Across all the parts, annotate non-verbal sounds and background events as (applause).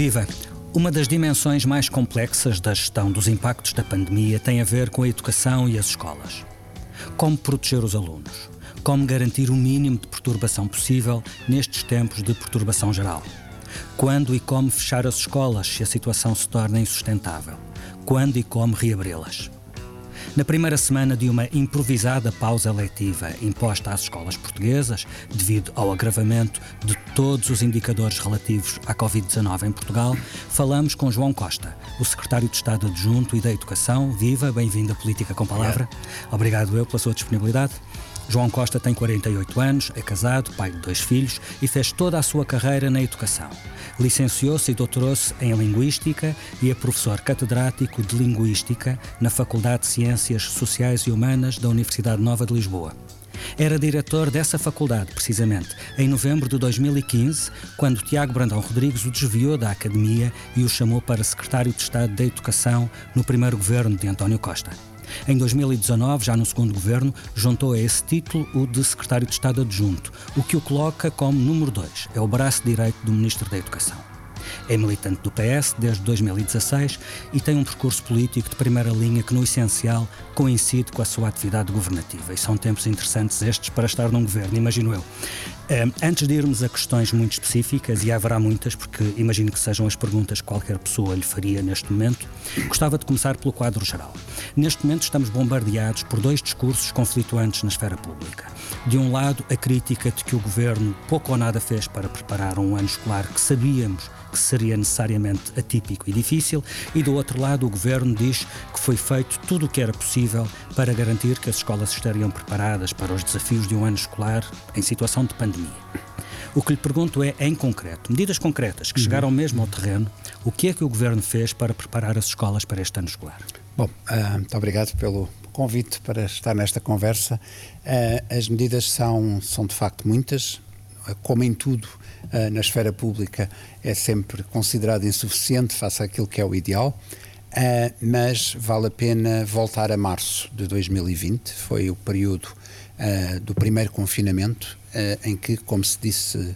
Viva! Uma das dimensões mais complexas da gestão dos impactos da pandemia tem a ver com a educação e as escolas. Como proteger os alunos? Como garantir o mínimo de perturbação possível nestes tempos de perturbação geral? Quando e como fechar as escolas se a situação se torna insustentável? Quando e como reabri-las? Na primeira semana de uma improvisada pausa letiva imposta às escolas portuguesas, devido ao agravamento de todos os indicadores relativos à Covid-19 em Portugal, falamos com João Costa, o secretário de Estado adjunto e da Educação. Viva, bem-vindo à Política com Palavra. Obrigado eu pela sua disponibilidade. João Costa tem 48 anos, é casado, pai de dois filhos e fez toda a sua carreira na educação. Licenciou-se e doutorou-se em Linguística e é professor catedrático de Linguística na Faculdade de Ciências Sociais e Humanas da Universidade Nova de Lisboa. Era diretor dessa faculdade, precisamente, em novembro de 2015, quando Tiago Brandão Rodrigues o desviou da academia e o chamou para secretário de Estado da Educação no primeiro governo de António Costa. Em 2019, já no segundo governo, juntou a esse título o de secretário de Estado adjunto, o que o coloca como número 2, é o braço direito do Ministro da Educação. É militante do PS desde 2016 e tem um percurso político de primeira linha que, no essencial, coincide com a sua atividade governativa. E são tempos interessantes estes para estar num governo, imagino eu. Antes de irmos a questões muito específicas, e haverá muitas, porque imagino que sejam as perguntas que qualquer pessoa lhe faria neste momento, gostava de começar pelo quadro geral. Neste momento estamos bombardeados por dois discursos conflituantes na esfera pública. De um lado, a crítica de que o governo pouco ou nada fez para preparar um ano escolar que sabíamos que seria necessariamente atípico e difícil, e do outro lado, o governo diz que foi feito tudo o que era possível para garantir que as escolas estariam preparadas para os desafios de um ano escolar em situação de pandemia. O que lhe pergunto é, em concreto, medidas concretas que uhum. chegaram mesmo ao terreno, o que é que o governo fez para preparar as escolas para este ano escolar? Bom, uh, muito obrigado pelo convite para estar nesta conversa. Uh, as medidas são, são de facto muitas, como em tudo uh, na esfera pública, é sempre considerado insuficiente face àquilo que é o ideal. Mas vale a pena voltar a março de 2020, foi o período do primeiro confinamento, em que, como se disse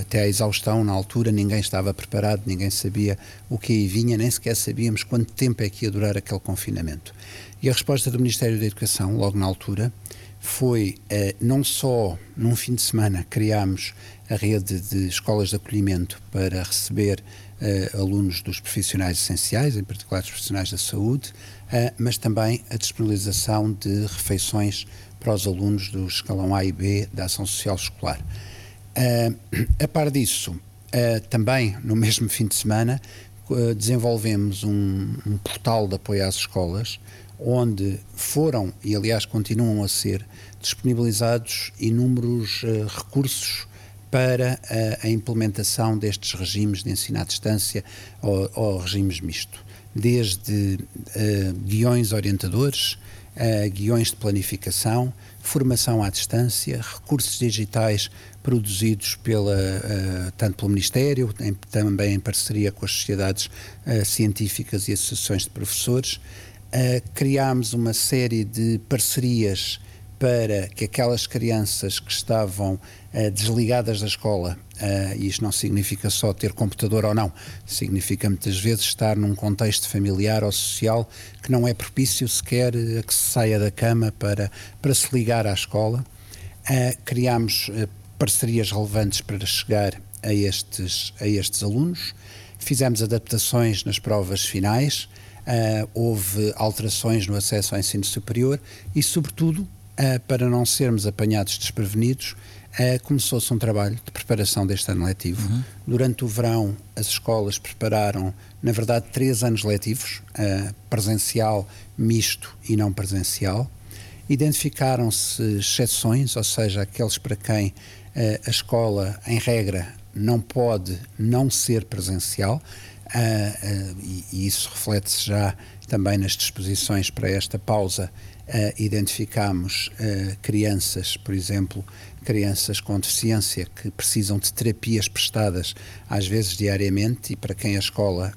até à exaustão, na altura ninguém estava preparado, ninguém sabia o que aí vinha, nem sequer sabíamos quanto tempo é que ia durar aquele confinamento. E a resposta do Ministério da Educação, logo na altura, foi uh, não só num fim de semana criámos a rede de escolas de acolhimento para receber uh, alunos dos profissionais essenciais, em particular dos profissionais da saúde, uh, mas também a disponibilização de refeições para os alunos do escalão A e B da ação social escolar. a par disso, também no mesmo fim de semana, desenvolvemos um, um portal de apoio às escolas onde foram, e aliás continuam a ser, disponibilizados inúmeros uh, recursos para a, a, implementação destes regimes de ensino à distância ou, ou regimes misto. Desde uh, guiões orientadores, uh, guiões de planificação, formação à distância, recursos digitais produzidos pela, uh, tanto pelo Ministério, em, também em parceria com as sociedades científicas e associações de professores, uh, criámos uma série de parcerias para que aquelas crianças que estavam uh, desligadas da escola, uh, e isto não significa só ter computador ou não, significa muitas vezes estar num contexto familiar ou social que não é propício sequer a que se saia da cama para, para se ligar à escola. Uh, criámos parcerias relevantes para chegar a estes, a estes alunos, fizemos adaptações nas provas finais, uh, houve alterações no acesso ao ensino superior e, sobretudo, uh, para não sermos apanhados desprevenidos, uh, começou-se um trabalho de preparação deste ano letivo. Uhum. Durante o verão, as escolas prepararam, na verdade, três anos letivos, presencial, misto e não presencial. Identificaram-se exceções, ou seja, aqueles para quem a escola, em regra, não pode não ser presencial. Uh, uh, e, e, isso reflete-se já também nas disposições para esta pausa. Uh, identificamos crianças, por exemplo, crianças com deficiência que precisam de terapias prestadas às vezes diariamente e para quem a escola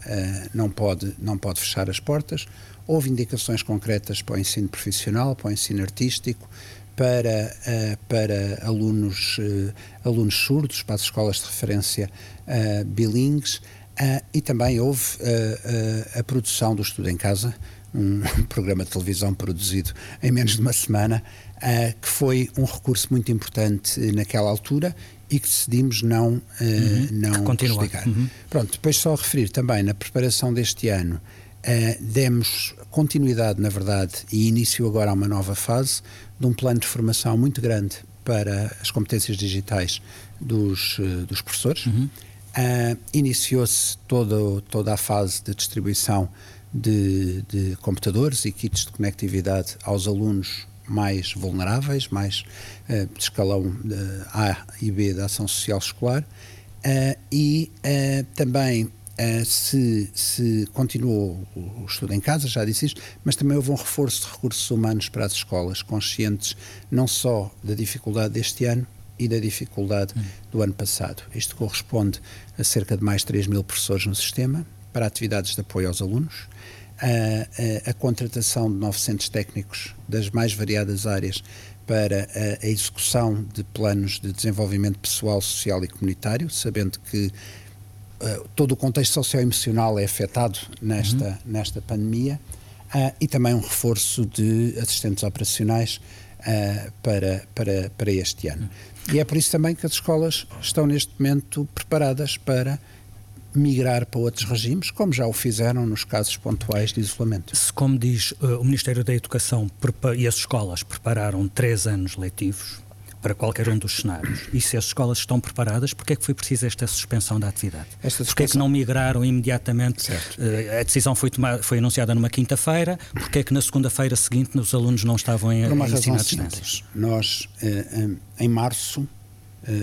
não pode não pode fechar as portas. Houve indicações concretas para o ensino profissional, para o ensino artístico, para, para alunos, alunos surdos, para as escolas de referência bilingues. Uh, e também houve uh, a produção do Estudo em Casa, um (laughs) programa de televisão produzido em menos de uma semana, que foi um recurso muito importante naquela altura e que decidimos não, uh, uhum, não desligar. Uhum. Pronto, depois só referir também na preparação deste ano, uh, demos continuidade, na verdade, e início agora a uma nova fase de um plano de formação muito grande para as competências digitais dos, uh, dos professores. Uhum. Iniciou-se toda, a fase de distribuição de, de computadores e kits de conectividade aos alunos mais vulneráveis, mais uh, de escalão uh, A e B da ação social escolar, uh, e também se, se continuou o estudo em casa, já disse isto, mas também houve um reforço de recursos humanos para as escolas, conscientes não só da dificuldade deste ano, e da dificuldade hum. do ano passado. Isto corresponde a cerca de mais de 3 mil professores no sistema para atividades de apoio aos alunos, a, a, a contratação de 900 técnicos das mais variadas áreas para a, a, execução de planos de desenvolvimento pessoal, social e comunitário, sabendo que uh, todo o contexto socioemocional é afetado nesta, uhum. nesta pandemia, uh, e também um reforço de assistentes operacionais uh, para, para, para este ano. Uhum. E é por isso também que as escolas estão neste momento preparadas para migrar para outros regimes, como já o fizeram nos casos pontuais de isolamento. Se, como diz uh, o Ministério da Educação e as escolas prepararam três anos letivos para qualquer um dos cenários, e se as escolas estão preparadas, porque é que foi preciso esta suspensão da atividade? Esta suspensão... Porque é que não migraram imediatamente? Uh, a decisão foi, tomada, foi anunciada numa quinta-feira, porque é que na segunda-feira seguinte os alunos não estavam em, em ensino à distância? Nós, uh, em março,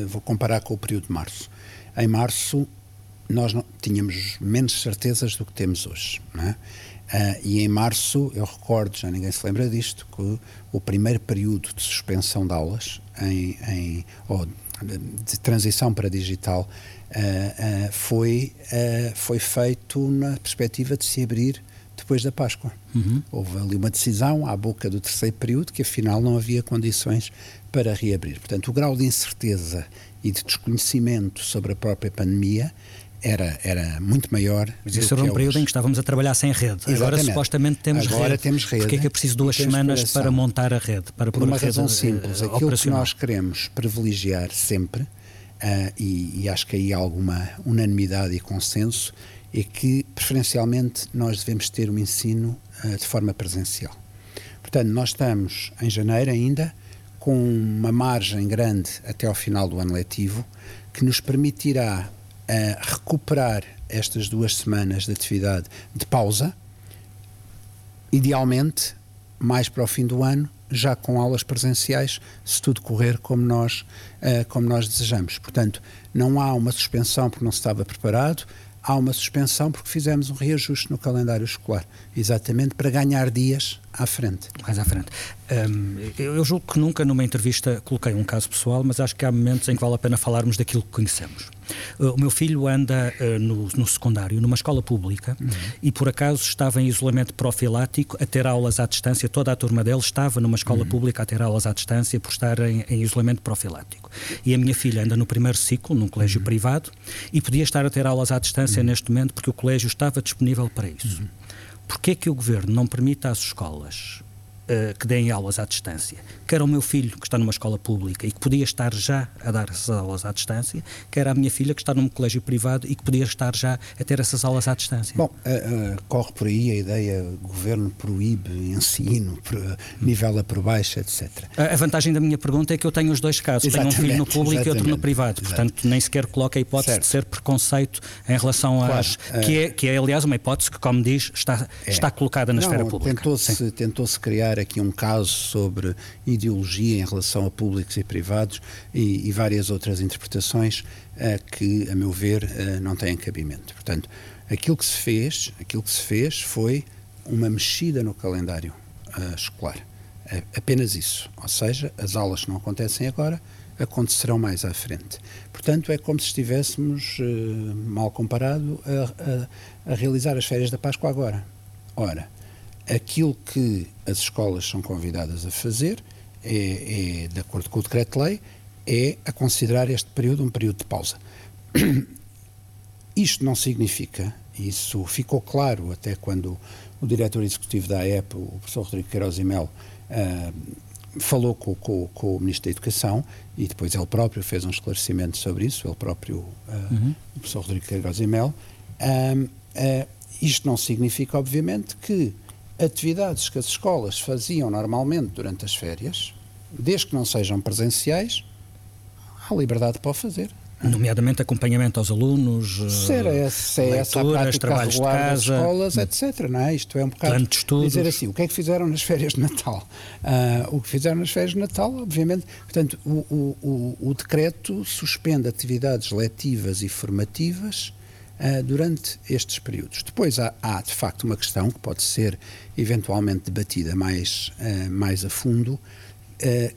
vou comparar com o período de março, em março nós não, tínhamos menos certezas do que temos hoje. É? Uh, e em março, eu recordo, já ninguém se lembra disto, que o primeiro período de suspensão de aulas, em, em ou de, transição para digital, uh, uh, foi, foi feito na perspectiva de se abrir depois da Páscoa. Uhum. Houve ali uma decisão à boca do terceiro período que afinal não havia condições para reabrir. Portanto, o grau de incerteza e de desconhecimento sobre a própria pandemia era, era muito maior. Mas isso era um período hoje. em que estávamos a trabalhar sem rede. Exatamente. Agora supostamente temos Agora rede. temos rede. Porquê é que é preciso duas semanas para montar a rede? Para Por uma razão simples. Uh, Aquilo que nós queremos privilegiar sempre, uh, e, e, acho que aí há alguma unanimidade e consenso, é que preferencialmente nós devemos ter um ensino uh, de forma presencial. Portanto, nós estamos em janeiro ainda com uma margem grande até ao final do ano letivo que nos permitirá a recuperar estas duas semanas de atividade de pausa, idealmente mais para o fim do ano, já com aulas presenciais, se tudo correr como nós, uh, como nós desejamos. Portanto, não há uma suspensão porque não se estava preparado, há uma suspensão porque fizemos um reajuste no calendário escolar, exatamente para ganhar dias à frente. Mais à frente. Um, eu julgo que nunca numa entrevista coloquei um caso pessoal, mas acho que há momentos em que vale a pena falarmos daquilo que conhecemos. Uh, o meu filho anda uh, no, no, secundário, numa escola pública, uhum. e por acaso estava em isolamento profilático a ter aulas à distância. Toda a turma dele estava numa escola uhum. pública a ter aulas à distância por estar em, em, isolamento profilático. E a minha filha anda no primeiro ciclo, num colégio uhum. privado, e podia estar a ter aulas à distância uhum. neste momento porque o colégio estava disponível para isso. Uhum. Porquê que o governo não permite às escolas uh, que deem aulas à distância, quer ao meu filho, que está numa escola pública e que podia estar já a dar essas aulas à distância, quer à minha filha, que está num colégio privado e que podia estar já a ter essas aulas à distância. Bom, uh, uh, corre por aí a ideia, o governo proíbe ensino, pro, nivela por baixo, etc. A, a, vantagem da minha pergunta é que eu tenho os dois casos, exatamente, tenho um filho no público e outro no privado, portanto nem sequer coloca a hipótese certo. de ser preconceito em relação claro, às... que, é, que é, aliás, uma hipótese que, como diz, está, é. está colocada na Não, esfera pública. Tentou-se tentou criar aqui um caso sobre ideologia em relação a públicos e privados e, e várias outras interpretações uh, que, a meu ver, uh, não têm cabimento. Portanto, aquilo que se fez, aquilo que se fez foi uma mexida no calendário uh, escolar. apenas isso. Ou seja, as aulas não acontecem agora, acontecerão mais à frente. Portanto, é como se estivéssemos, mal comparado, a, a, a realizar as férias da Páscoa agora. Ora, Aquilo que as escolas são convidadas a fazer, é, é de acordo com o decreto-lei, é a considerar este período um período de pausa. (clears throat) isto não significa, isso ficou claro até quando o diretor executivo da AEP, o professor Rodrigo Queiroz e Mel, uh, falou com, com, com, o Ministro da Educação e depois ele próprio fez um esclarecimento sobre isso, ele próprio, uh, uhum. o professor Rodrigo Queiroz e Mel. Uh, isto não significa, obviamente, que atividades que as escolas faziam normalmente durante as férias, desde que não sejam presenciais, há liberdade para o fazer. Nomeadamente acompanhamento aos alunos, se era, se é essa a prática regular das escolas, etc. Não é? Isto é um bocado dizer assim, o que é que fizeram nas férias de Natal? Uh, o que fizeram nas férias de Natal, obviamente, portanto, o, o, o, o decreto suspende atividades letivas e formativas uh, durante estes períodos. Depois há, há, de facto, uma questão que pode ser eventualmente debatida mais, uh, mais a fundo,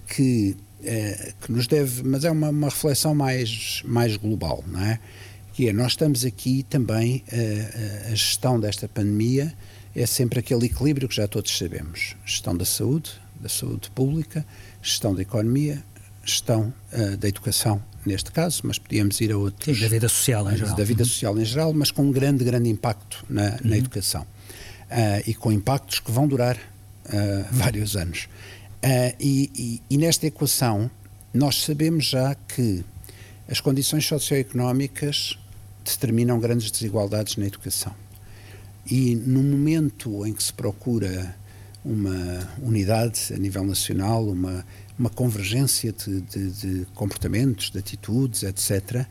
que é, que nos deve, mas é uma, uma, reflexão mais, mais global, não é? Que é, nós estamos aqui também, a gestão desta pandemia é sempre aquele equilíbrio que já todos sabemos. Gestão da saúde, da saúde pública, gestão da economia, gestão uh, da educação, neste caso, mas podíamos ir a outros... Sim, da vida social em geral. Da vida social em geral, mas com um grande, grande impacto na, uhum. na educação. Uh, e com impactos que vão durar uh, (laughs) vários anos. Uh, e, e, e, nesta equação, nós sabemos já que as condições socioeconómicas determinam grandes desigualdades na educação. E no momento em que se procura uma unidade a nível nacional, uma, uma convergência de, de, de comportamentos, de atitudes, etc.,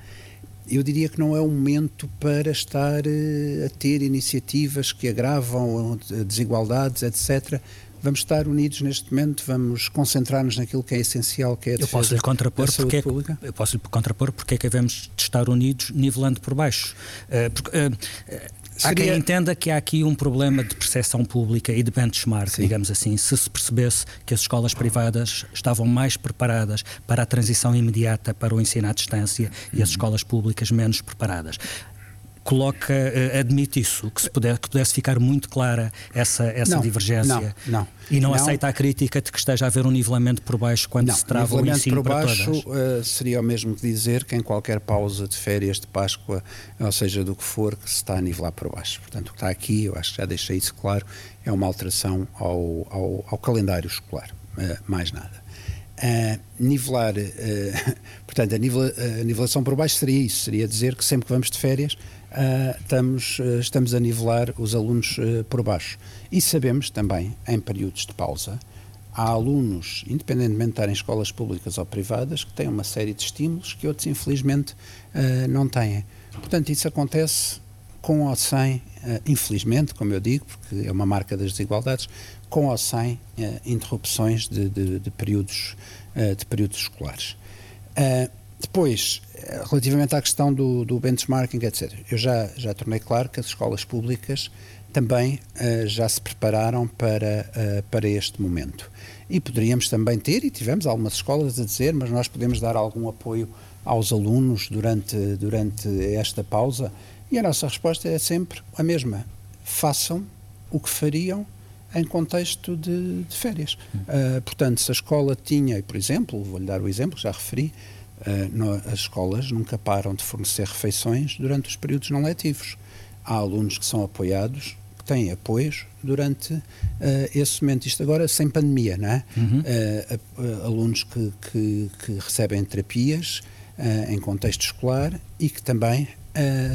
eu diria que não é o momento para estar uh, a ter iniciativas que agravam desigualdades, etc., vamos estar unidos neste momento, vamos concentrar-nos naquilo que é essencial, que é a eu posso lhe contrapor porque é, pública. Eu posso lhe contrapor porque é que devemos estar unidos nivelando por baixo. Uh, porque, uh, Há quem entenda que há aqui um problema de percepção pública e de benchmark, Sim. digamos assim, se se percebesse que as escolas privadas estavam mais preparadas para a transição imediata para o ensino à distância e as uhum. escolas públicas menos preparadas coloca, uh, admite isso, que, se puder, que pudesse ficar muito clara essa, essa não, divergência. Não, não. E não, não, aceita a crítica de que esteja a haver um nivelamento por baixo quando não, se trava o ensino por baixo uh, seria o mesmo que dizer que em qualquer pausa de férias de Páscoa, ou seja, do que for, que se está a nivelar por baixo. Portanto, o que está aqui, eu acho que já deixei isso claro, é uma alteração ao, ao, ao calendário escolar, uh, mais nada. Uh, nivelar, uh, (laughs) portanto, a, a, nivelação por baixo seria isso, seria dizer que sempre que vamos de férias uh, estamos, uh, estamos a nivelar os alunos por baixo. E sabemos também, em períodos de pausa, há alunos, independentemente de estarem em escolas públicas ou privadas, que têm uma série de estímulos que outros, infelizmente, não têm. Portanto, isso acontece com ou sem, infelizmente, como eu digo, porque é uma marca das desigualdades, com ou sem interrupções de, de, de períodos, de períodos escolares. Depois, relativamente à questão do, do, benchmarking, etc., eu já, já tornei claro que as escolas públicas também uh, já se prepararam para, uh, para este momento. E poderíamos também ter, e tivemos algumas escolas a dizer, mas nós podemos dar algum apoio aos alunos durante, durante esta pausa. E a nossa resposta é sempre a mesma: façam o que fariam em contexto de, de férias. Uh, portanto, se a escola tinha, por exemplo, vou-lhe dar o exemplo, já referi, Uh, no, as escolas nunca param de fornecer refeições durante os períodos não letivos. Há alunos que são apoiados, que têm apoios durante uh, esse momento. Isto agora sem pandemia, não é? Uhum. Uh, alunos que, que, que, recebem terapias em contexto escolar e que também,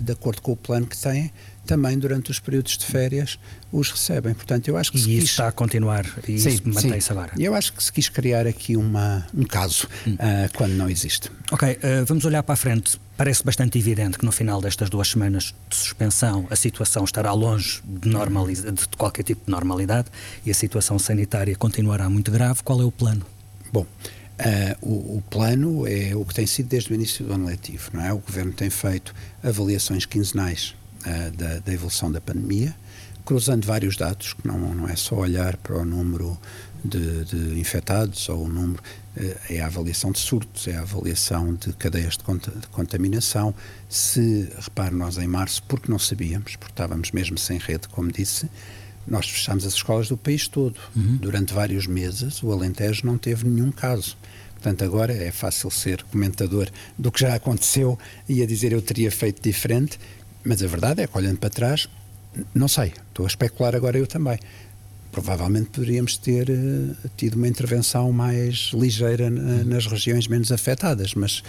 de acordo com o plano que têm, também durante os períodos de férias os recebem. Portanto, eu acho que e isso quis... está a continuar e sim, isso mantém-se agora. Eu acho que se quis criar aqui uma, um caso hum. uh, quando não existe. Ok, uh, vamos olhar para a frente. Parece bastante evidente que no final destas duas semanas de suspensão a situação estará longe de, de qualquer tipo de normalidade e a situação sanitária continuará muito grave. Qual é o plano? Bom, Uh, o, o, plano é o que tem sido desde o início do ano letivo, não é? O Governo tem feito avaliações quinzenais uh, da, da, evolução da pandemia, cruzando vários dados, que não, não é só olhar para o número de, de infectados ou o número, uh, é a avaliação de surtos, é a avaliação de cadeias de, de contaminação. Se, repare, nós em março, porque não sabíamos, porque estávamos mesmo sem rede, como disse, nós fechámos as escolas do país todo. Uhum. Durante vários meses, o Alentejo não teve nenhum caso. Portanto, agora é fácil ser comentador do que já aconteceu e a dizer eu teria feito diferente mas a verdade é que, olhando para trás, não sei, estou a especular agora eu também provavelmente poderíamos ter uh, tido uma intervenção mais ligeira nas regiões menos afetadas, mas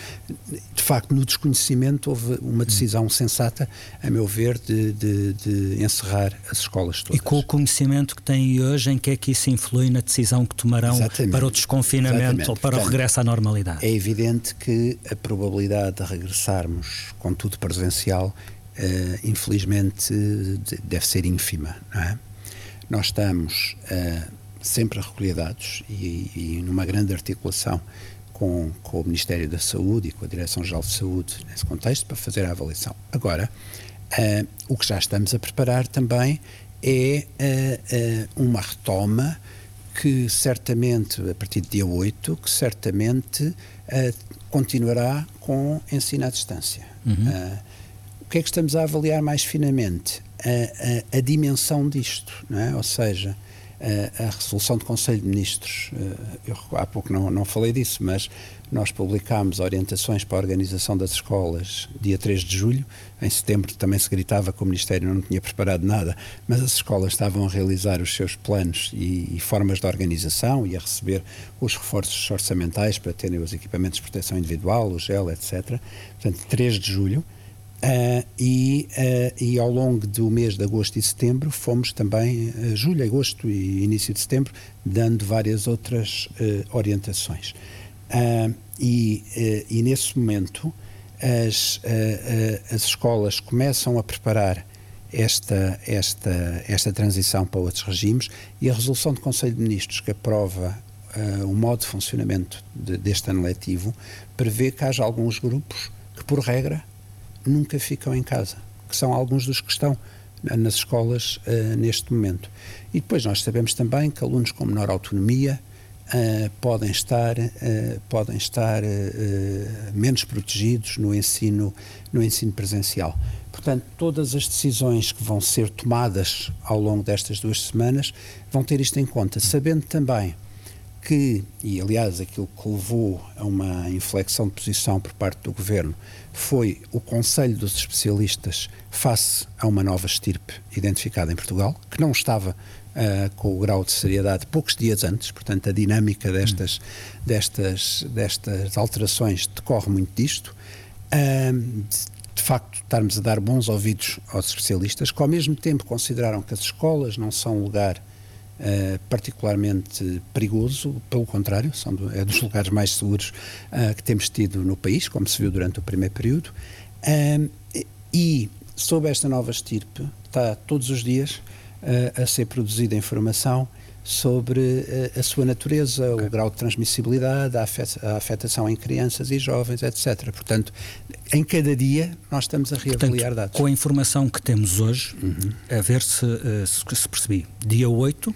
de facto no desconhecimento houve uma decisão sensata, a meu ver, de, de, de, encerrar as escolas todas. E com o conhecimento que têm hoje, em que é que isso influi na decisão que tomarão Exatamente. para o desconfinamento Exatamente. ou para Portanto, o regresso à normalidade? É evidente que a probabilidade de regressarmos com tudo presencial, uh, infelizmente, deve ser ínfima, não é? Nós estamos uh, sempre a recolher dados e, e, numa grande articulação com, com, o Ministério da Saúde e com a Direção-Geral de Saúde nesse contexto para fazer a avaliação. Agora, uh, o que já estamos a preparar também é uh, uma retoma que certamente, a partir de dia 8, que certamente continuará com ensino à distância. Uhum. o que é que estamos a avaliar mais finamente? A, a, a dimensão disto, não é? ou seja, a, a, resolução do Conselho de Ministros, eh, eu há pouco não, não falei disso, mas nós publicámos orientações para a organização das escolas dia 3 de julho. Em setembro também se gritava que o Ministério não tinha preparado nada, mas as escolas estavam a realizar os seus planos e, e formas de organização e a receber os reforços orçamentais para terem os equipamentos de proteção individual, o gel, etc. Portanto, 3 de julho. Uh, e, uh, e ao longo do mês de agosto e setembro fomos também, uh, julho, agosto e início de setembro, dando várias outras orientações. E, e, nesse momento as, as escolas começam a preparar esta, esta, esta transição para outros regimes e a resolução do Conselho de Ministros que aprova o modo de funcionamento de, deste ano letivo prevê que haja alguns grupos que, por regra, nunca ficam em casa, que são alguns dos que estão nas escolas uh, neste momento. E depois nós sabemos também que alunos com menor autonomia uh, podem estar, uh, podem estar menos protegidos no ensino, no ensino presencial. Portanto, todas as decisões que vão ser tomadas ao longo destas duas semanas vão ter isto em conta, sabendo também que, e aliás aquilo que levou a uma inflexão de posição por parte do governo, foi o Conselho dos Especialistas face a uma nova estirpe identificada em Portugal, que não estava uh, com o grau de seriedade poucos dias antes, portanto a dinâmica destas, hum. destas, destas alterações decorre muito disto. Uh, de, de facto, estarmos a dar bons ouvidos aos especialistas, que ao mesmo tempo consideraram que as escolas não são lugar Uh, particularmente perigoso, pelo contrário, são do, é dos lugares mais seguros uh, que temos tido no país, como se viu durante o primeiro período. Uh, e sob esta nova estirpe está todos os dias a ser produzida informação sobre a sua natureza, okay. o grau de transmissibilidade, a afetação em crianças e jovens, etc. Portanto, em cada dia nós estamos a reavaliar Portanto, dados. Com a informação que temos hoje, uhum. a ver se, se, se percebi, dia 8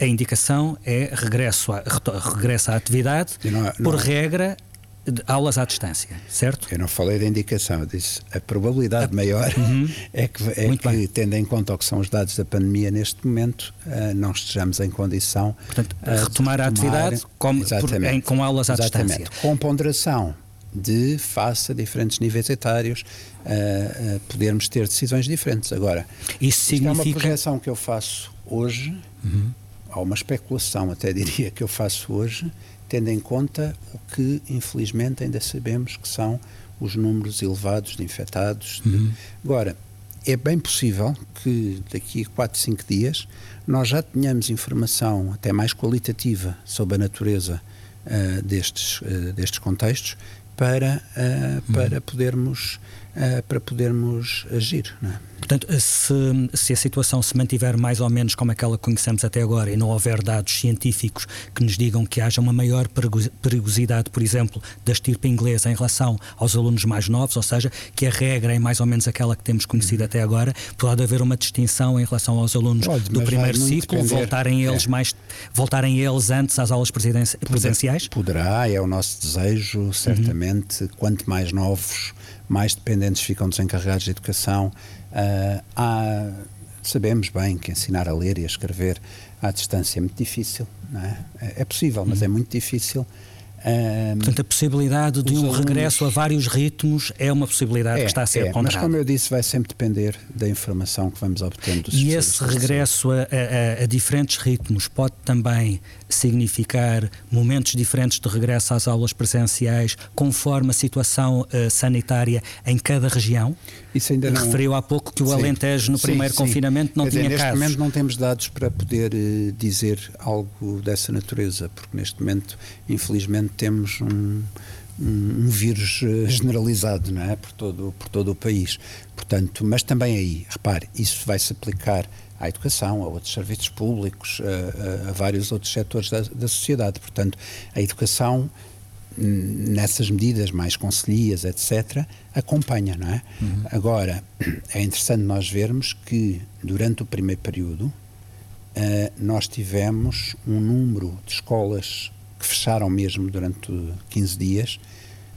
a indicação é regresso, a, regresso à atividade, não, não, por regra, de aulas à distância, certo? Eu não falei da indicação, eu disse a probabilidade a... maior uhum. é que, é que tendo em conta o que são os dados da pandemia neste momento, uh, não estejamos em condição Portanto, uh, retomar, retomar, a atividade com, por, em, com aulas à exatamente. distância. Com ponderação de, face a diferentes níveis etários, uh, podermos ter decisões diferentes. Agora, isso significa... é uma projeção que eu faço hoje, uhum. há uma especulação, até (laughs) diria, que eu faço hoje, tendo em conta o que, infelizmente, ainda sabemos que são os números elevados de infectados. Uhum. Agora, é bem possível que daqui a 4, 5 dias nós já tenhamos informação até mais qualitativa sobre a natureza uh, destes, uh, destes contextos para, uh, para, uhum. Podermos, para podermos agir. É? Portanto, se, se, a situação se mantiver mais ou menos como aquela que conhecemos até agora e não houver dados científicos que nos digam que haja uma maior perigosidade, por exemplo, da estirpe inglesa em relação aos alunos mais novos, ou seja, que a regra é mais ou menos aquela que temos conhecido até agora, pode haver uma distinção em relação aos alunos pode, do primeiro ciclo, voltarem eles é. mais voltarem eles antes às aulas presenciais? Poderá, é o nosso desejo, certamente, uhum. quanto mais novos, mais dependentes ficam dos encarregados de educação Uh, há, sabemos bem que ensinar a ler e a escrever à distância é muito difícil, é? é? possível, mas é uhum. muito difícil. Um, Portanto, a possibilidade de um alunos... regresso a vários ritmos é uma possibilidade é, que está a ser é, ponderada. Mas, como eu disse, vai sempre depender da informação que vamos obtendo. E esse regresso a, a, a, diferentes ritmos pode também significar momentos diferentes de regresso às aulas presenciais, conforme a situação uh, sanitária em cada região? Isso ainda não... Referiu há pouco que o sim, Alentejo, no sim, primeiro sim. confinamento, não Quer tinha dizer, neste casos. Neste momento não temos dados para poder uh, dizer algo dessa natureza, porque neste momento, infelizmente, temos um, um, vírus eh, generalizado não é? por, todo, por todo o país. Portanto, mas também aí, repare, isso vai se aplicar à educação, a outros serviços públicos, a, a, a vários outros setores da, da, sociedade. Portanto, a educação, nessas medidas mais conselhias, etc., acompanha, não é? Uhum. Agora, (clears throat) é interessante nós vermos que, durante o primeiro período, uh, nós tivemos um número de escolas que fecharam mesmo durante 15 dias,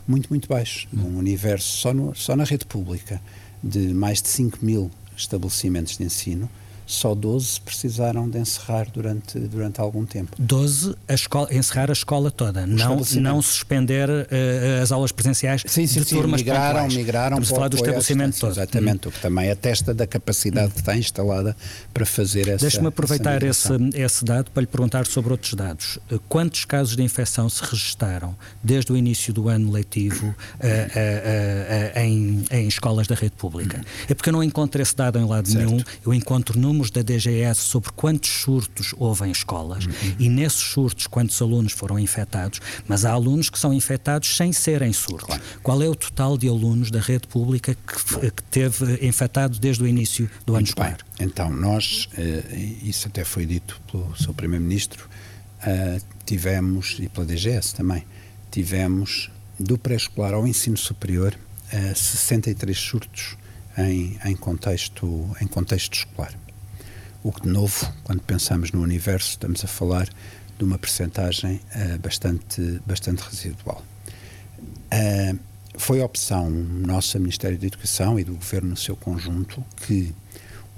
muito, muito baixo. Uhum. Um universo só, no, só na rede pública de mais de 5 mil estabelecimentos de ensino, só 12 precisaram de encerrar durante, durante algum tempo. 12 a escola, encerrar a escola toda, não, não suspender uh, as aulas presenciais sim, sim, de sim, turmas migraram, pontuais. migraram Estamos a falar do estabelecimento todo. Exatamente, hum. o que também atesta da capacidade hum. que está instalada para fazer essa Deixe-me aproveitar esse, esse dado para lhe perguntar sobre outros dados. Eh, quantos casos de infecção se registaram desde o início do ano letivo uh, uh, em, em escolas da rede pública? É porque eu não encontro esse dado em lado certo. nenhum, eu encontro números números da DGS sobre quantos surtos houve em escolas uhum. e nesses surtos quantos alunos foram infectados, mas há alunos que são infectados sem serem surtos. Claro. Qual é o total de alunos da rede pública que, que teve infectado desde o início do ano escolar? Então, nós, eh, isso até foi dito pelo seu Primeiro-Ministro, eh, tivemos, e pela DGS também, tivemos do pré-escolar ao ensino superior 63 eh, surtos em, em, contexto, em contexto escolar. O que, de novo, quando pensamos no universo, estamos a falar de uma percentagem uh, bastante, bastante residual. Uh, foi opção nossa, Ministério da Educação e do Governo no seu conjunto, que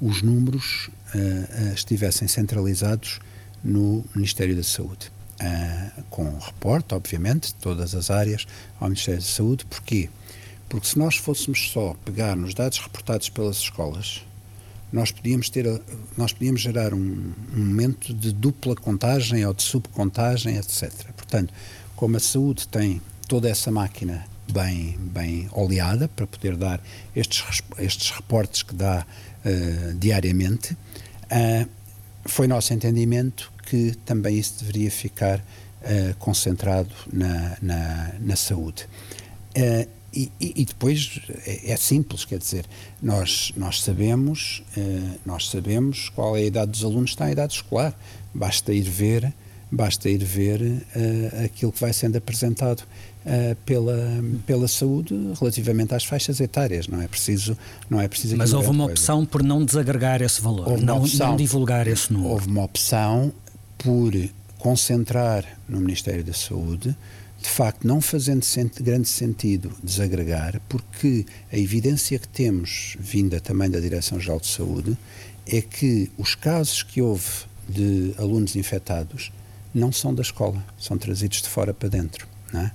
os números uh, estivessem centralizados no Ministério da Saúde. com reporte, obviamente, de todas as áreas ao Ministério da Saúde. Porquê? Porque se nós fôssemos só pegar nos dados reportados pelas escolas, nós podíamos ter nós podíamos gerar um, um momento de dupla contagem ou de subcontagem, etc. Portanto, como a saúde tem toda essa máquina bem bem oleada para poder dar estes estes reportes que dá uh, diariamente, uh, foi nosso entendimento que também isso deveria ficar uh, concentrado na, na, na saúde. E, e, depois é, é, simples, quer dizer, nós, nós sabemos uh, nós sabemos qual é a idade dos alunos, está a idade escolar. Basta ir ver, basta ir ver uh, aquilo que vai sendo apresentado uh, pela, pela saúde relativamente às faixas etárias. Não é preciso, não é preciso. Mas houve uma coisa. opção por não desagregar esse valor, não, opção, não divulgar esse número. Houve uma opção por concentrar no Ministério da Saúde de facto, não fazendo grande sentido desagregar, porque a evidência que temos, vinda também da Direção-Geral de Saúde, é que os casos que houve de alunos infectados não são da escola, são trazidos de fora para dentro. É? Uh,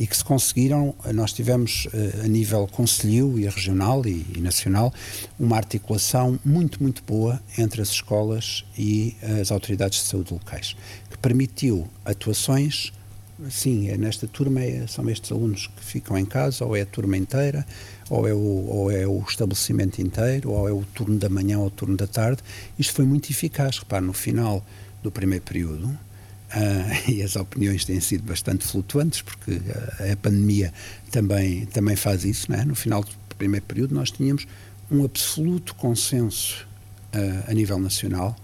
e que se conseguiram, nós tivemos uh, a nível conselho e regional e, e, nacional uma articulação muito, muito boa entre as escolas e as autoridades de saúde locais, que permitiu atuações Sim, é nesta turma é, são estes alunos que ficam em casa, ou é a turma inteira, ou é, o, ou é o estabelecimento inteiro, ou é o turno da manhã ou o turno da tarde. Isto foi muito eficaz. Repare, no final do primeiro período, uh, (laughs) e as opiniões têm sido bastante flutuantes, porque a, a pandemia também, também faz isso, é? no final do primeiro período nós tínhamos um absoluto consenso uh, a nível nacional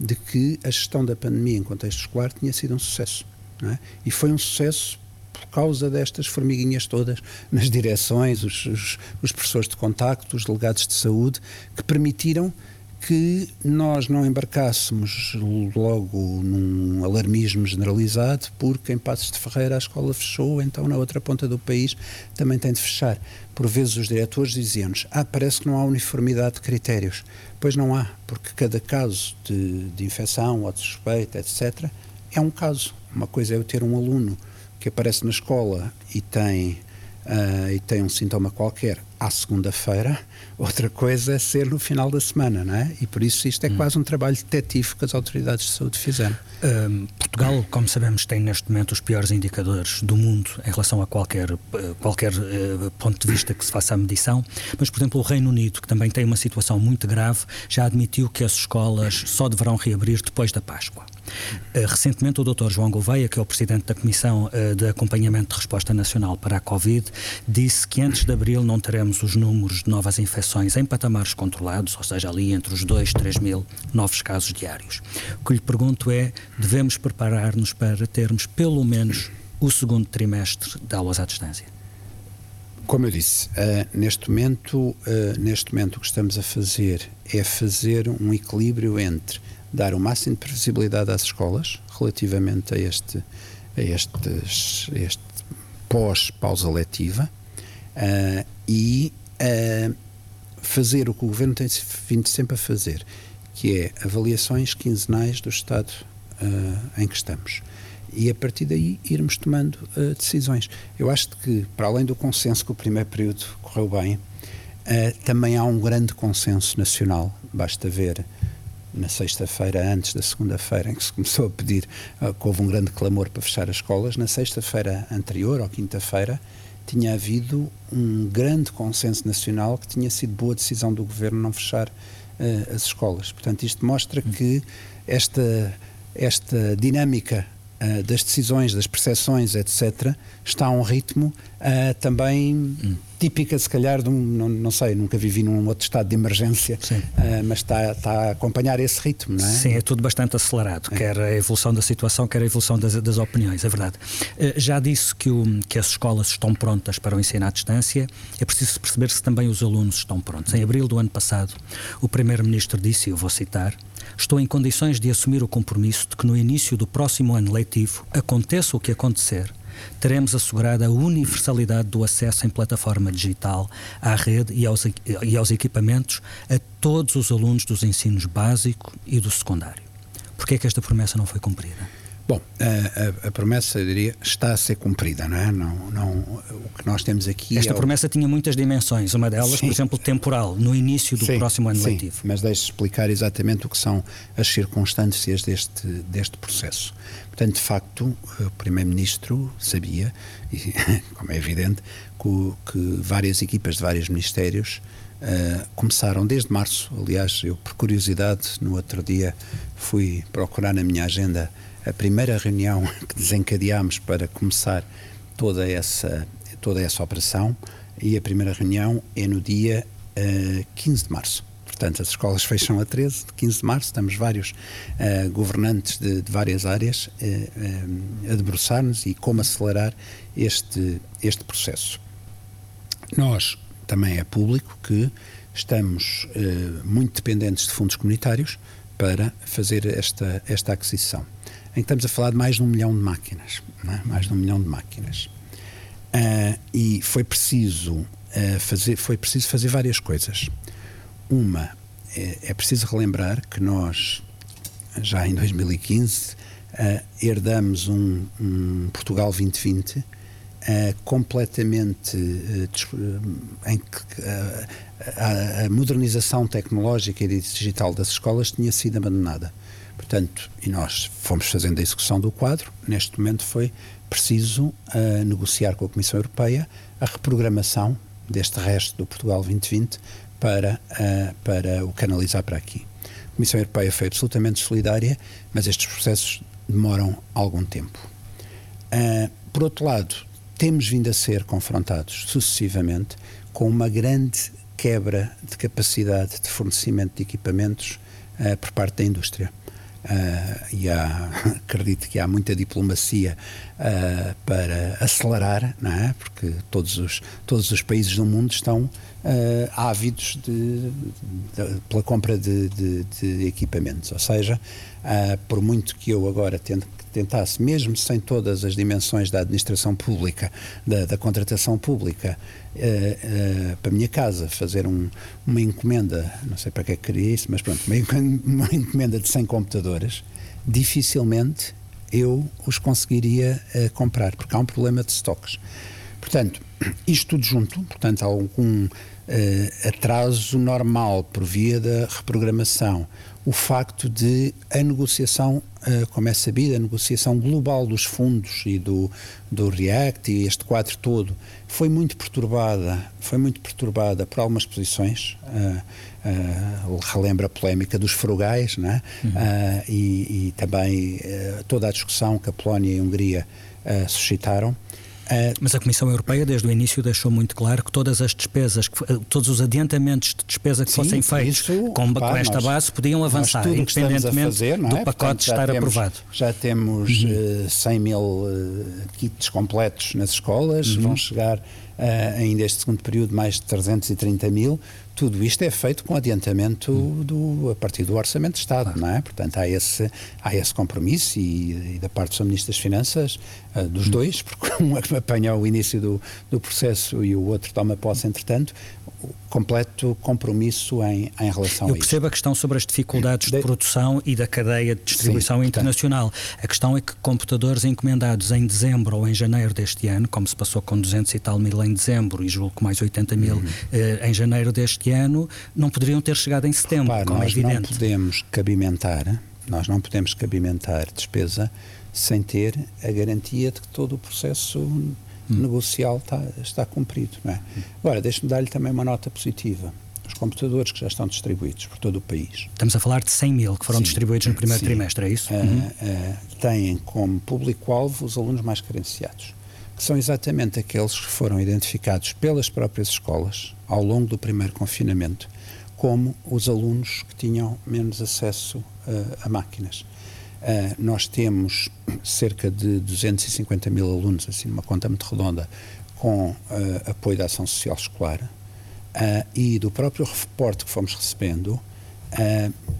de que a gestão da pandemia em contexto escolar tinha sido um sucesso. É? E foi um sucesso por causa destas formiguinhas todas nas direções, os, os, os professores de contacto, os delegados de saúde, que permitiram que nós não embarcássemos logo num alarmismo generalizado, porque em Passos de Ferreira a escola fechou, então na outra ponta do país também tem de fechar. Por vezes os diretores diziam-nos: Ah, parece que não há uniformidade de critérios. Pois não há, porque cada caso de, de infecção ou de suspeita, etc., é um caso. Uma coisa é eu ter um aluno que aparece na escola e tem, uh, e tem um sintoma qualquer à segunda-feira, outra coisa é ser no final da semana, não é? E por isso isto é hum. quase um trabalho detetivo que as autoridades de saúde fizeram. Um, Portugal, como sabemos, tem neste momento os piores indicadores do mundo em relação a qualquer, qualquer uh, ponto de vista que se faça a medição, mas, por exemplo, o Reino Unido, que também tem uma situação muito grave, já admitiu que as escolas só deverão reabrir depois da Páscoa. Uh, recentemente, o Dr. João Gouveia, que é o Presidente da Comissão uh, de Acompanhamento de Resposta Nacional para a Covid, disse que antes de abril não teremos os números de novas infecções em patamares controlados, ou seja, ali entre os 2 e 3 mil novos casos diários. O que lhe pergunto é, devemos preparar-nos para termos pelo menos o segundo trimestre de aulas à distância? Como eu disse, uh, neste, momento, uh, neste momento o que estamos a fazer é fazer um equilíbrio entre dar o máximo de previsibilidade às escolas relativamente a este, a este pós-pausa letiva uh, e uh, fazer o que o Governo tem vindo sempre a fazer, que é avaliações quinzenais do estado uh, em que estamos. E a partir daí irmos tomando decisões. Eu acho que, para além do consenso que o primeiro período correu bem, também há um grande consenso nacional. Basta ver na sexta-feira, antes da segunda-feira, em que se começou a pedir, uh, que houve um grande clamor para fechar as escolas, na sexta-feira anterior, ou quinta-feira, tinha havido um grande consenso nacional que tinha sido boa decisão do governo não fechar uh, as escolas. Portanto, isto mostra que esta, esta dinâmica uh, das decisões, das percepções, etc., está a um ritmo uh, também hum. típica, se calhar, de um, não, não, sei, nunca vivi num outro estado de emergência, uh, mas está, está, a acompanhar esse ritmo, não é? Sim, é tudo bastante acelerado, é. quer a evolução da situação, quer a evolução das, das opiniões, é verdade. já disse que, o, que as escolas estão prontas para o ensino à distância, é preciso perceber se também os alunos estão prontos. Em abril do ano passado, o Primeiro-Ministro disse, e eu vou citar, estou em condições de assumir o compromisso de que no início do próximo ano letivo, aconteça o que acontecer, teremos assegurada a universalidade do acesso em plataforma digital à rede e aos, e aos equipamentos a todos os alunos dos ensinos básico e do secundário. Por que é que esta promessa não foi cumprida? Bom, a, a, a, promessa, eu diria, está a ser cumprida, não é? Não, não, o que nós temos aqui. Esta é promessa o... tinha muitas dimensões. Uma delas, sim. por exemplo, temporal, no início do sim, próximo ano sim, letivo. Mas deixe explicar exatamente o que são as circunstâncias deste, deste processo. Portanto, de facto, o Primeiro-Ministro sabia, e, (laughs) como é evidente, que, que várias equipas de vários ministérios Uh, começaram desde março. Aliás, eu, por curiosidade, no outro dia fui procurar na minha agenda a primeira reunião (laughs) que desencadeámos para começar toda essa, toda essa operação e a primeira reunião é no dia uh, eh, 15 de março. Portanto, as escolas fecham a 13 de 15 de março, estamos vários uh, governantes de, de, várias áreas uh, a debruçar-nos e como acelerar este, este processo. Nós, também é público, que estamos muito dependentes de fundos comunitários para fazer esta, esta aquisição em que estamos a falar de mais de um milhão de máquinas, é? mais de um milhão de máquinas. Uh, e foi preciso uh, fazer, foi preciso fazer várias coisas. Uma é, é preciso relembrar que nós já em 2015 uh, ah, herdamos um, um, Portugal 2020 completamente em que a, a modernização tecnológica e digital das escolas tinha sido abandonada. Portanto, e nós fomos fazendo a execução do quadro, neste momento foi preciso uh, negociar com a Comissão Europeia a reprogramação deste resto do Portugal 2020 para, uh, para o canalizar para aqui. A Comissão Europeia foi absolutamente solidária, mas estes processos demoram algum tempo. Uh, por outro lado, temos vindo a ser confrontados sucessivamente com uma grande quebra de capacidade de fornecimento de equipamentos uh, por parte da indústria. Uh, e há, (laughs) acredito que há muita diplomacia uh, para acelerar, não é? porque todos os, todos os países do mundo estão uh, ávidos de, de, pela compra de, de, de, equipamentos. Ou seja, por muito que eu agora tente tentasse, mesmo sem todas as dimensões da administração pública, da, da contratação pública, uh, uh, para a minha casa, fazer um, uma encomenda, não sei para que é que queria isso, mas pronto, uma (laughs) encomenda de 100 computadores, dificilmente eu os conseguiria uh, comprar, porque há um problema de estoques. Portanto, isto tudo junto, portanto, algum uh, atraso normal por via da reprogramação, o facto de a negociação, como é sabido, a negociação global dos fundos e do, do REACT e este quadro todo foi muito perturbada, foi muito perturbada por algumas posições, uh, uh, relembra a polémica dos frugais, né? Uhum. Uh, e, e, também toda a discussão que a Polónia e a Hungria suscitaram. Uh, Mas a Comissão Europeia, desde o início, deixou muito claro que todas as despesas, todos os adiantamentos de despesa que sim, fossem feitos isso, com, pá, com, esta nós, base podiam avançar, independentemente fazer, do é? pacote Portanto, estar temos, aprovado. Já temos uhum. uh, 100 mil uh, kits completos nas escolas, uhum. vão chegar uh, ainda este segundo período mais de 330 mil tudo isto é feito com adiantamento do, a partir do Orçamento de Estado, claro. não é? Portanto, há esse, há esse compromisso e, e da parte do Sr. Ministro das Finanças, dos hum. dois, porque (laughs) um apanha o início do, do processo e o outro toma posse entretanto, completo compromisso em, em relação Eu a isso. Eu percebo a questão sobre as dificuldades de, de produção e da cadeia de distribuição Sim, internacional. Portanto. A questão é que computadores encomendados em dezembro ou em janeiro deste ano, como se passou com 200 e tal mil em dezembro e julgo que mais 80 mil uhum. eh, em janeiro deste ano, não poderiam ter chegado em setembro, Repare, como é evidente. Não podemos cabimentar, nós não podemos cabimentar despesa sem ter a garantia de que todo o processo hum. negocial está, está cumprido. Não é? Hum. Agora, deixe-me dar-lhe também uma nota positiva. Os computadores que já estão distribuídos por todo o país. Estamos a falar de 100 mil que foram sim, distribuídos no primeiro sim. trimestre, é isso? Uh, uhum. uh, têm como público-alvo os alunos mais carenciados, que são exatamente aqueles que foram identificados pelas próprias escolas ao longo do primeiro confinamento como os alunos que tinham menos acesso uh, a máquinas. Uh, nós temos cerca de 250 mil alunos, assim, numa conta muito redonda, com uh, apoio da ação social escolar uh, e do próprio reporte que fomos recebendo,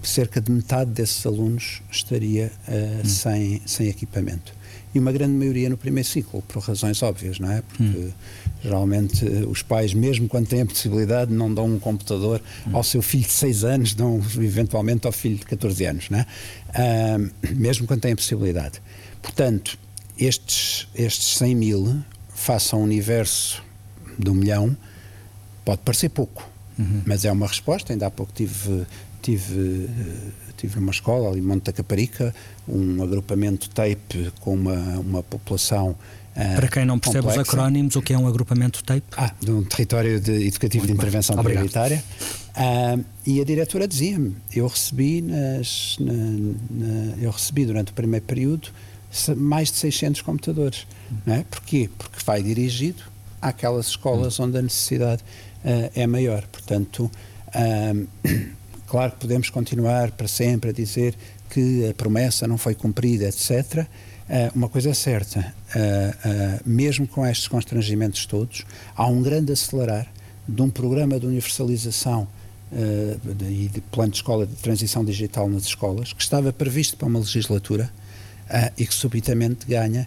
cerca de metade desses alunos estaria hum. sem, sem equipamento e uma grande maioria no primeiro ciclo, por razões óbvias, não é? Porque hum. geralmente os pais, mesmo quando têm a possibilidade, não dão um computador hum. ao seu filho de 6 anos, dão eventualmente ao filho de 14 anos, não é? Mesmo quando têm a possibilidade. Portanto, estes, estes 100 mil, façam um universo de um milhão, pode parecer pouco, uhum. mas é uma resposta. Ainda há pouco tive, tive tive numa escola ali em Monte da Caparica, um agrupamento TAPE com uma, uma população Uh, Para quem não percebe complexa. os acrónimos, o que é um agrupamento TAPE? Ah, de um território de, educativo Muito de intervenção bem. prioritária. Uh, e a diretora dizia-me: eu recebi nas, na, na, eu recebi durante o primeiro período mais de 600 computadores. Não é? Porquê? Porque vai dirigido àquelas escolas hum. onde a necessidade uh, é maior. Portanto, Claro que podemos continuar para sempre a dizer que a promessa não foi cumprida, etc. Eh, uma coisa é certa, uh, uh, mesmo com estes constrangimentos todos, há um grande acelerar de um programa de universalização e de plano de escola de transição digital nas escolas, que estava previsto para uma legislatura e que subitamente ganha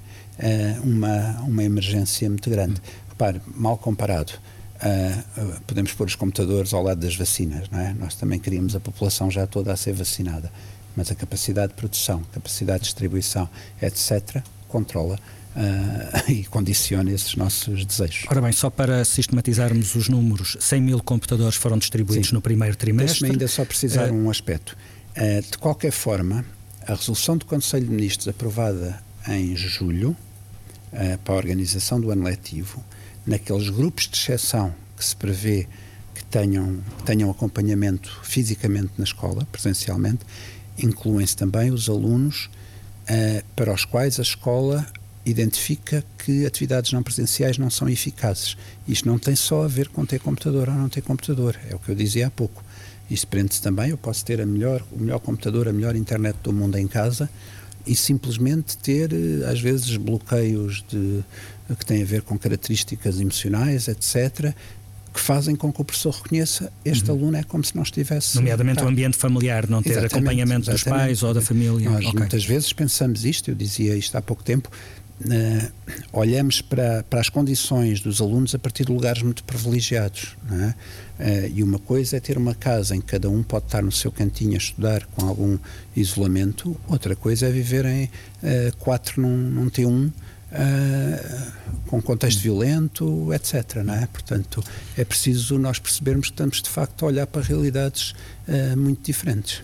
uma, uma emergência muito grande. Repare, mal comparado, Uh, podemos pôr os computadores ao lado das vacinas, não é? Nós também queríamos a população já toda a ser vacinada, mas a capacidade de produção, capacidade de distribuição, etc., controla uh, (laughs) e condiciona esses nossos desejos. Ora bem, só para sistematizarmos os números, 100 mil computadores foram distribuídos Sim. no primeiro trimestre. Deixe-me ainda só precisar uh, um aspecto. de qualquer forma, a resolução do Conselho de Ministros aprovada em julho para a organização do ano letivo naqueles grupos de exceção que se prevê que tenham, que tenham acompanhamento fisicamente na escola, presencialmente, incluem-se também os alunos uh, para os quais a escola identifica que atividades não presenciais não são eficazes. Isto não tem só a ver com ter computador ou não ter computador, é o que eu dizia há pouco. Isto prende-se também, eu posso ter a melhor, o melhor computador, a melhor internet do mundo em casa e simplesmente ter, eh, às vezes, bloqueios de, que têm a ver com características emocionais, etc., que fazem com que o professor reconheça este uhum. aluno é como se não estivesse. Nomeadamente o ambiente familiar, não ter exatamente, acompanhamento exatamente. dos pais ou da família. Nós okay. muitas vezes pensamos isto, eu dizia isto há pouco tempo, uh, olhamos para, para as condições dos alunos a partir de lugares muito privilegiados. É? Uh, e uma coisa é ter uma casa em que cada um pode estar no seu cantinho a estudar com algum isolamento, outra coisa é viverem uh, quatro num, num T1 uh, com contexto violento, etc. Não é? Portanto, é preciso nós percebermos que estamos de facto a olhar para realidades uh, muito diferentes.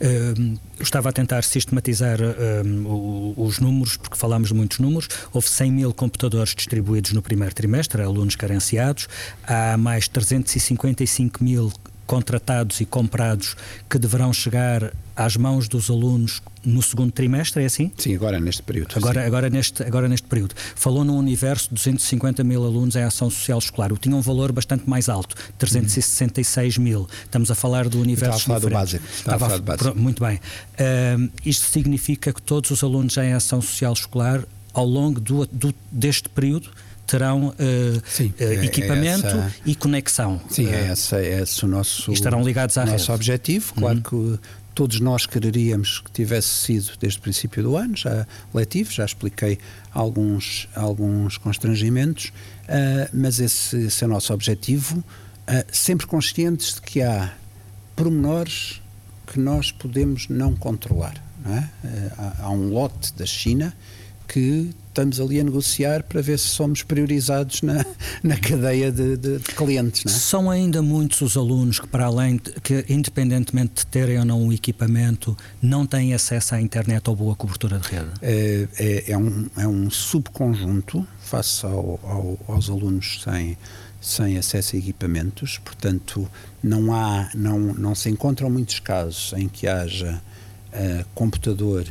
Uh, estava a tentar sistematizar uh, os números, porque falámos de muitos números. Houve 100 mil computadores distribuídos no primeiro trimestre, alunos carenciados. Há mais 355 mil contratados e comprados que deverão chegar às mãos dos alunos no segundo trimestre, é assim? Sim, agora neste período. Agora, agora, neste, agora neste período. Falou num universo de 250 mil alunos em ação social escolar. O tinha um valor bastante mais alto, 366 mil. Estamos a falar do universo. Estava a falar do básico. Estava, Estava a falar do básico. Muito bem. Uh, isto significa que todos os alunos em ação social escolar, ao longo do, do deste período, terão uh, uh, equipamento é essa, e conexão. Sim, é, essa, é esse o nosso, estarão ligados à nosso rede. objetivo. Claro uhum. que todos nós quereríamos que tivesse sido desde o princípio do ano, já letivo, já expliquei alguns, alguns constrangimentos, uh, mas esse, esse, é o nosso objetivo, sempre conscientes de que há pormenores que nós podemos não controlar. Não é? há, há um lote da China que estamos ali a negociar para ver se somos priorizados na, (laughs) na cadeia de, de, de clientes. É? São ainda muitos os alunos que, para além de, que, independentemente de terem ou não o equipamento, não têm acesso à internet ou boa cobertura de rede? É, é, é um, é um subconjunto face ao, ao, aos alunos sem sem acesso a equipamentos, portanto não há, não, não se encontram muitos casos em que haja uh, computador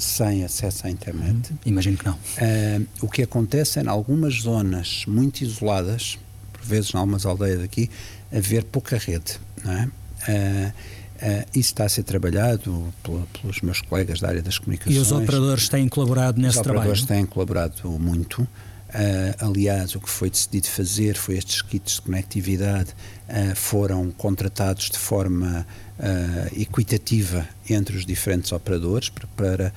sem acesso à internet. Uhum. Imagino que não. Uh, o que acontece é, em algumas zonas muito isoladas, por vezes em algumas aldeias aqui, haver pouca rede. Não é? Uh, Uh, isso está a ser trabalhado pelos meus colegas da área das comunicações. E os operadores têm colaborado nesse trabalho? Os operadores trabalho? têm colaborado muito. Uh, aliás, o que foi decidido fazer foi estes kits de conectividade uh, foram contratados de forma uh, equitativa entre os diferentes operadores para, para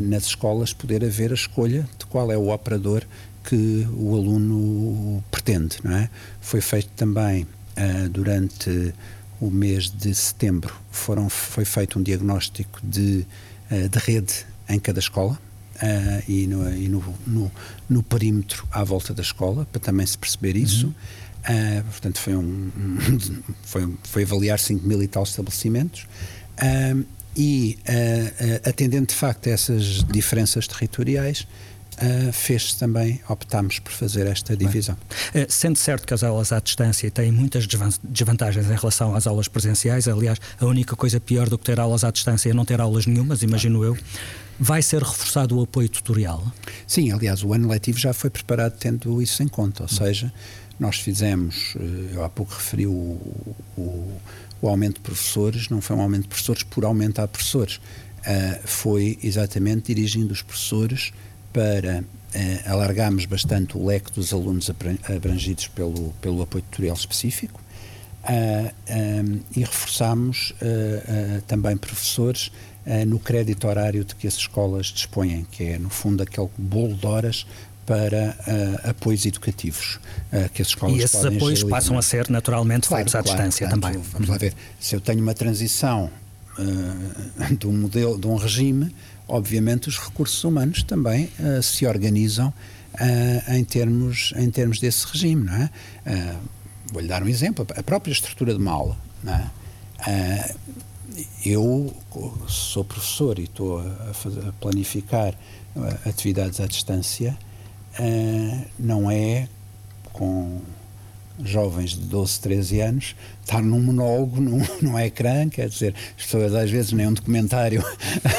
nas escolas poder haver a escolha de qual é o operador que o aluno pretende. Não é? Foi feito também durante o mês de setembro foram, foi feito um diagnóstico de, de rede em cada escola uh, e, no, e no, no, no, perímetro à volta da escola, para também se perceber isso. Uhum. Uh, portanto, foi, um, (laughs) foi, foi avaliar 5 mil e tal estabelecimentos. Uh, e atendendo de facto a essas diferenças territoriais, Uh, fez-se também, optámos por fazer esta divisão. Uh, sendo certo que as aulas à distância têm muitas desvantagens em relação às aulas presenciais, aliás, a única coisa pior do que ter aulas à distância é não ter aulas nenhumas, imagino eu. Vai ser reforçado o apoio tutorial? Sim, aliás, o ano letivo já foi preparado tendo isso em conta, ou seja, nós fizemos, eh, eu há pouco referi o, o, o aumento de professores, não foi um aumento de professores por aumentar professores, uh, foi exatamente dirigindo os professores para uh, alargarmos bastante o leque dos alunos abrangidos pelo, pelo apoio tutorial específico um, e reforçámos uh, também professores no crédito horário de que as escolas dispõem, que é, no fundo, aquele bolo de horas para uh, apoios educativos uh, que as escolas E esses podem apoios passam a ser naturalmente claro, feitos à claro, distância portanto, também. Vamos lá ver, se eu tenho uma transição uh, de um modelo, de um regime, obviamente os recursos humanos também se organizam em, termos, em termos desse regime, não é? Vou-lhe dar um exemplo, a própria estrutura de uma aula, é? eu sou professor e estou a, fazer, a planificar uh, atividades à distância, uh, não é com jovens de 12, 13 anos, estar num monólogo, (laughs) num, num ecrã, quer dizer, as pessoas às vezes nem um documentário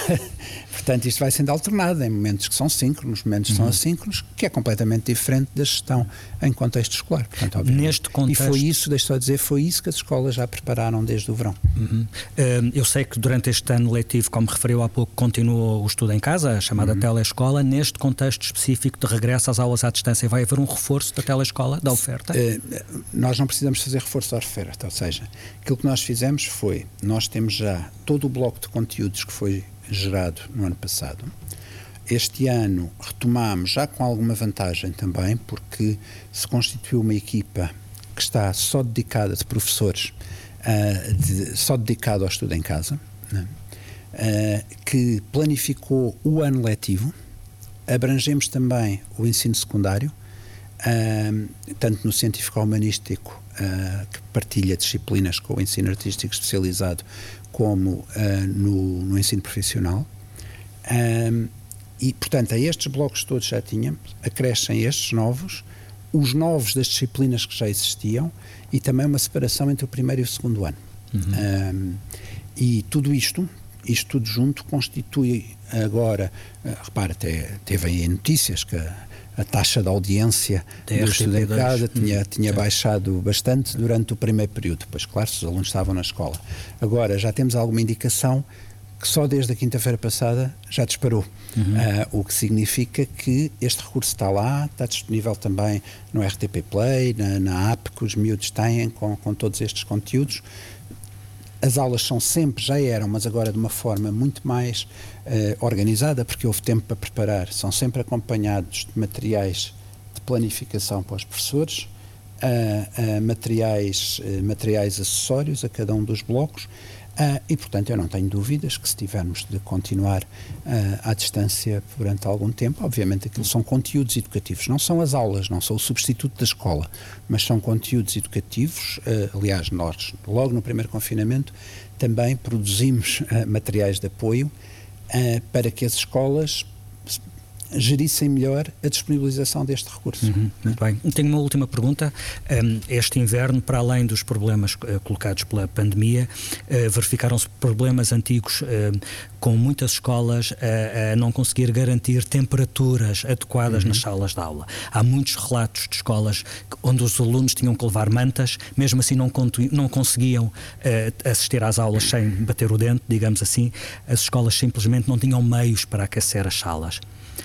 (laughs) Portanto, isto vai sendo alternado em momentos que são síncronos, momentos que são uhum. assíncronos, que é completamente diferente da gestão em contexto escolar. Portanto, Neste contexto... E foi isso, deixe só dizer, foi isso que as escolas já prepararam desde o verão. Uhum. Hum, eu sei que durante este ano letivo, como referiu há pouco, continua o estudo em casa, a chamada uhum. telescola. Neste contexto específico de regresso às aulas à distância, vai haver um reforço da telescola, da oferta? Uh, nós não precisamos fazer reforço da oferta, ou seja, aquilo que nós fizemos foi, nós temos já todo o bloco de conteúdos que foi gerado no ano passado. este ano retomamos, já com alguma vantagem também, porque se constituiu uma equipa que está só dedicada de professores, uh, de, só dedicado ao estudo em casa, né? uh, que planificou o ano letivo. Abrangemos também o ensino secundário, uh, tanto no científico-humanístico, que partilha disciplinas com o ensino artístico especializado, como no, no, ensino profissional. e, portanto, a estes blocos todos já tínhamos, acrescem estes novos, os novos das disciplinas que já existiam e também uma separação entre o primeiro e o segundo ano. Uhum. Um, e tudo isto, isto tudo junto, constitui agora, uh, repara, até teve aí notícias que a, a taxa de audiência da do estudo em casa tinha, tinha baixado bastante durante o primeiro período. Pois, claro, se os alunos estavam na escola. Agora, já temos alguma indicação que só desde a quinta-feira passada já disparou. Uhum. Uh, o que significa que este recurso está lá, está disponível também no RTP Play, na, na app que os miúdos têm com, com todos estes conteúdos. As aulas são sempre, já eram, mas agora de uma forma muito mais uh, organizada, porque houve tempo para preparar. São sempre acompanhados de materiais de planificação para os professores, materiais, materiais acessórios a cada um dos blocos Uh, e, portanto, eu não tenho dúvidas que se tivermos de continuar uh, à distância durante algum tempo, obviamente aquilo são conteúdos educativos, não são as aulas, não são o substituto da escola, mas são conteúdos educativos. Uh, aliás, nós, logo no primeiro confinamento, também produzimos materiais de apoio para que as escolas gerissem melhor a disponibilização deste recurso. Uhum, muito bem. Tenho uma última pergunta. Este inverno, para além dos problemas eh, colocados pela pandemia, eh, verificaram-se problemas antigos com muitas escolas a, não conseguir garantir temperaturas adequadas uhum. nas salas de aula. Há muitos relatos de escolas onde os alunos tinham que levar mantas, mesmo assim não, não conseguiam assistir às aulas sem bater o dente, digamos assim. As escolas simplesmente não tinham meios para aquecer as salas.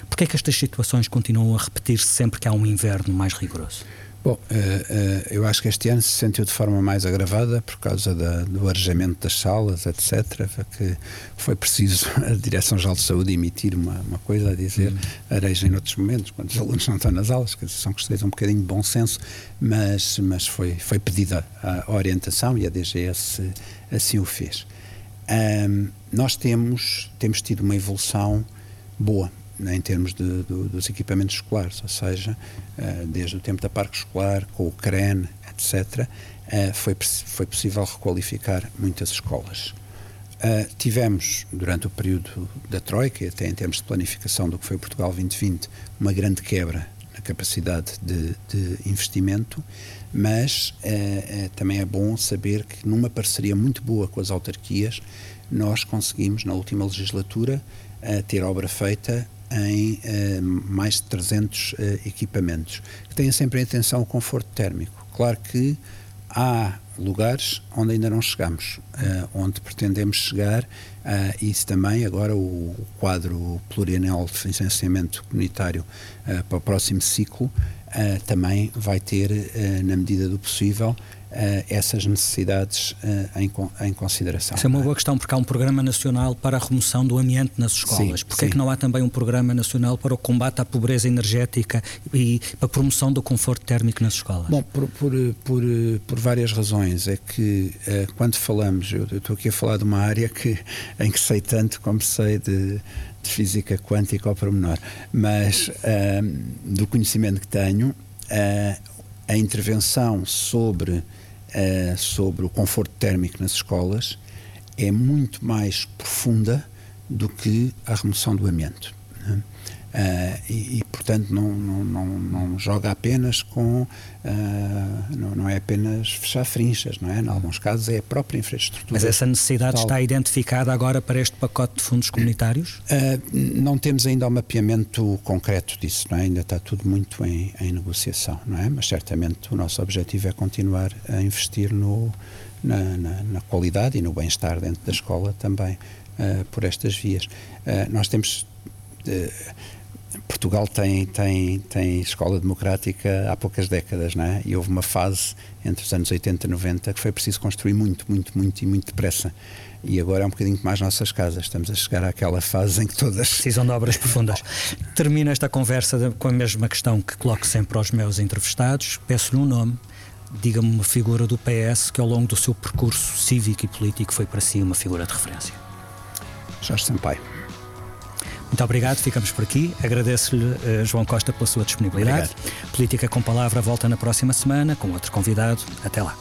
Porquê é que estas situações continuam a repetir-se sempre que há um inverno mais rigoroso? Bom, uh, uh, eu acho que este ano se sentiu de forma mais agravada por causa da, do arejamento das salas, etc. Que foi preciso (laughs) a Direção-Geral de Saúde emitir uma, uma coisa a dizer uhum. arejem noutros momentos, quando os alunos não estão nas aulas, que são questões um bocadinho de bom senso, mas, mas foi, foi pedida a orientação e a DGS assim o fez. Um, nós temos, temos tido uma evolução boa em termos de, de, dos equipamentos escolares, ou seja, uh, desde o tempo da parque escolar, com o CREN, etc., eh, foi, foi possível requalificar muitas escolas. Uh, tivemos, durante o período da Troika, e até em termos de planificação do que foi o Portugal 2020, uma grande quebra na capacidade de, de investimento, mas também é bom saber que, numa parceria muito boa com as autarquias, nós conseguimos, na última legislatura, ter obra feita em uh, mais de 300 uh, eh, equipamentos, que tenha sempre em atenção o conforto térmico. Claro que há lugares onde ainda não chegamos, uh, onde pretendemos chegar, uh, isso também agora o, quadro plurianual de financiamento comunitário uh, para o próximo ciclo também vai ter, na medida do possível, essas necessidades uh, em, em, consideração. Isso é uma boa questão, porque há um programa nacional para a remoção do amianto nas escolas. Porquê é que não há também um programa nacional para o combate à pobreza energética e para a promoção do conforto térmico nas escolas? Bom, por, por, por, por várias razões. É que uh, quando falamos, eu, eu estou aqui a falar de uma área que, em que sei tanto como sei de, de física quântica ao pormenor, mas do conhecimento que tenho, a intervenção sobre uh, sobre o conforto térmico nas escolas é muito mais profunda do que a remoção do amianto. Né? Uh, e, e, portanto, não, não, não, não, joga apenas com. Uh, não, não, é apenas fechar frinchas, não é? Em alguns casos é a própria infraestrutura. Mas essa necessidade total. está identificada agora para este pacote de fundos comunitários? Uh, não temos ainda o mapeamento concreto disso, não é? Ainda está tudo muito em, em, negociação, não é? Mas certamente o nosso objetivo é continuar a investir no, na, na, na qualidade e no bem-estar dentro da escola também por estas vias. nós temos. Portugal tem, tem, tem escola democrática há poucas décadas, não é? E houve uma fase entre os anos 80 e 90 que foi preciso construir muito, muito, muito e muito depressa. e agora é um bocadinho mais nossas casas. Estamos a chegar àquela fase em que todas (laughs) precisam de obras profundas. (laughs) Termino esta conversa com a mesma questão que coloco sempre aos meus entrevistados. Peço-lhe um nome. Diga-me uma figura do PS que ao longo do seu percurso cívico e político foi para si uma figura de referência. Jorge Sampaio. Muito obrigado, ficamos por aqui. Agradeço-lhe, uh, João Costa, pela sua disponibilidade. Obrigado. Política com Palavra volta na próxima semana com outro convidado. Até lá.